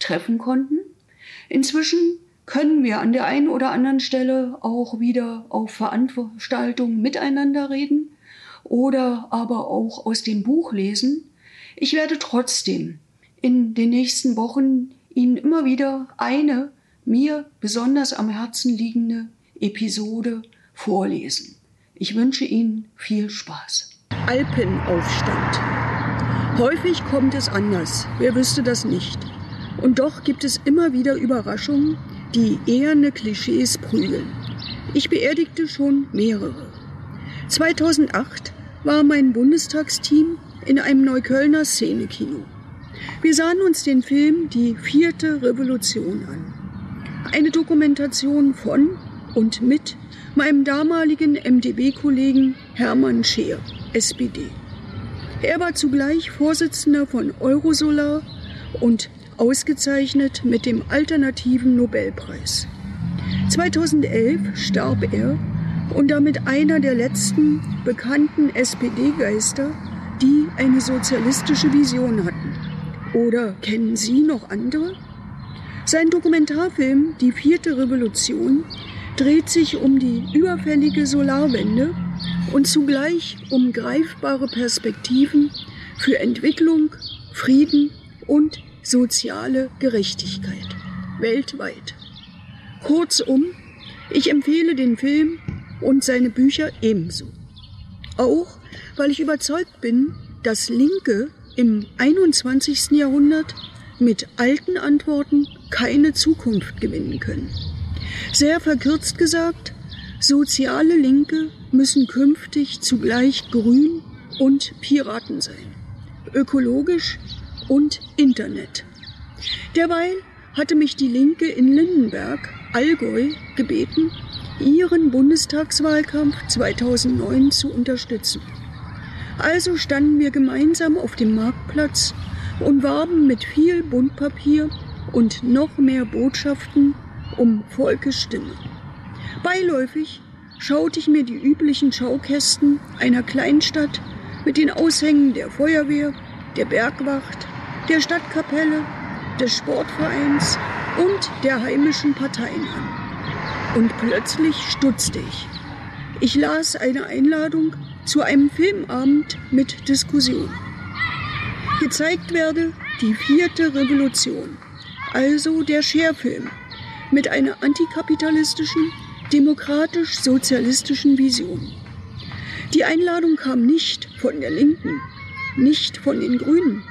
treffen konnten. Inzwischen können wir an der einen oder anderen Stelle auch wieder auf Veranstaltungen miteinander reden oder aber auch aus dem Buch lesen. Ich werde trotzdem in den nächsten Wochen Ihnen immer wieder eine mir besonders am Herzen liegende Episode vorlesen. Ich wünsche Ihnen viel Spaß. Alpenaufstand. Häufig kommt es anders, wer wüsste das nicht. Und doch gibt es immer wieder Überraschungen, die eherne Klischees prügeln. Ich beerdigte schon mehrere. 2008 war mein Bundestagsteam in einem Neuköllner Szenekino. Wir sahen uns den Film Die vierte Revolution an. Eine Dokumentation von und mit meinem damaligen MdB-Kollegen Hermann Scheer, SPD. Er war zugleich Vorsitzender von Eurosolar und ausgezeichnet mit dem Alternativen Nobelpreis. 2011 starb er und damit einer der letzten bekannten SPD-Geister, die eine sozialistische Vision hatten. Oder kennen Sie noch andere? Sein Dokumentarfilm Die vierte Revolution dreht sich um die überfällige Solarwende und zugleich um greifbare Perspektiven für Entwicklung, Frieden und soziale Gerechtigkeit weltweit. Kurzum, ich empfehle den Film und seine Bücher ebenso. Auch weil ich überzeugt bin, dass Linke im 21. Jahrhundert mit alten Antworten keine Zukunft gewinnen können. Sehr verkürzt gesagt, soziale Linke müssen künftig zugleich grün und Piraten sein, ökologisch und Internet. Derweil hatte mich die Linke in Lindenberg, Allgäu, gebeten, ihren Bundestagswahlkampf 2009 zu unterstützen. Also standen wir gemeinsam auf dem Marktplatz und warben mit viel Buntpapier und noch mehr Botschaften um Volkes Stimme. Beiläufig schaute ich mir die üblichen Schaukästen einer Kleinstadt mit den Aushängen der Feuerwehr, der Bergwacht, der Stadtkapelle, des Sportvereins und der heimischen Parteien an. Und plötzlich stutzte ich. Ich las eine Einladung zu einem Filmabend mit Diskussion. Gezeigt werde die vierte Revolution, also der Scherfilm, mit einer antikapitalistischen, demokratisch-sozialistischen Vision. Die Einladung kam nicht von der Linken, nicht von den Grünen,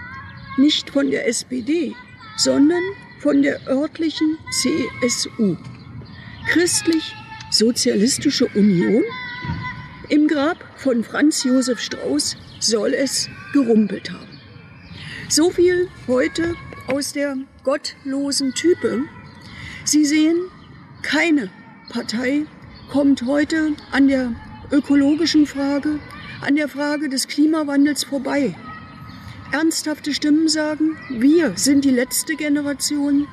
nicht von der SPD, sondern von der örtlichen CSU. Christlich-Sozialistische Union? Im Grab von Franz Josef Strauß soll es gerumpelt haben. So viel heute aus der gottlosen Type, Sie sehen, keine Partei kommt heute an der ökologischen Frage, an der Frage des Klimawandels vorbei. Ernsthafte Stimmen sagen, wir sind die letzte Generation,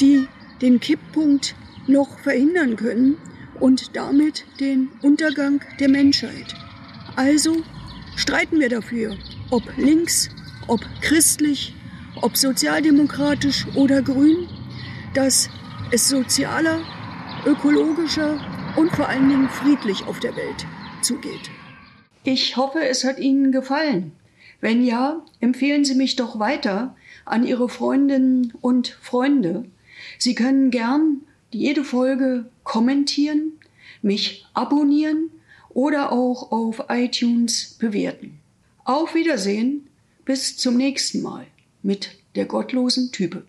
die den Kipppunkt noch verhindern können und damit den Untergang der Menschheit. Also streiten wir dafür, ob links, ob christlich, ob sozialdemokratisch oder grün, dass es sozialer, ökologischer und vor allen Dingen friedlich auf der Welt zugeht. Ich hoffe, es hat Ihnen gefallen. Wenn ja, empfehlen Sie mich doch weiter an Ihre Freundinnen und Freunde. Sie können gern jede Folge kommentieren, mich abonnieren oder auch auf iTunes bewerten. Auf Wiedersehen, bis zum nächsten Mal mit der gottlosen Type.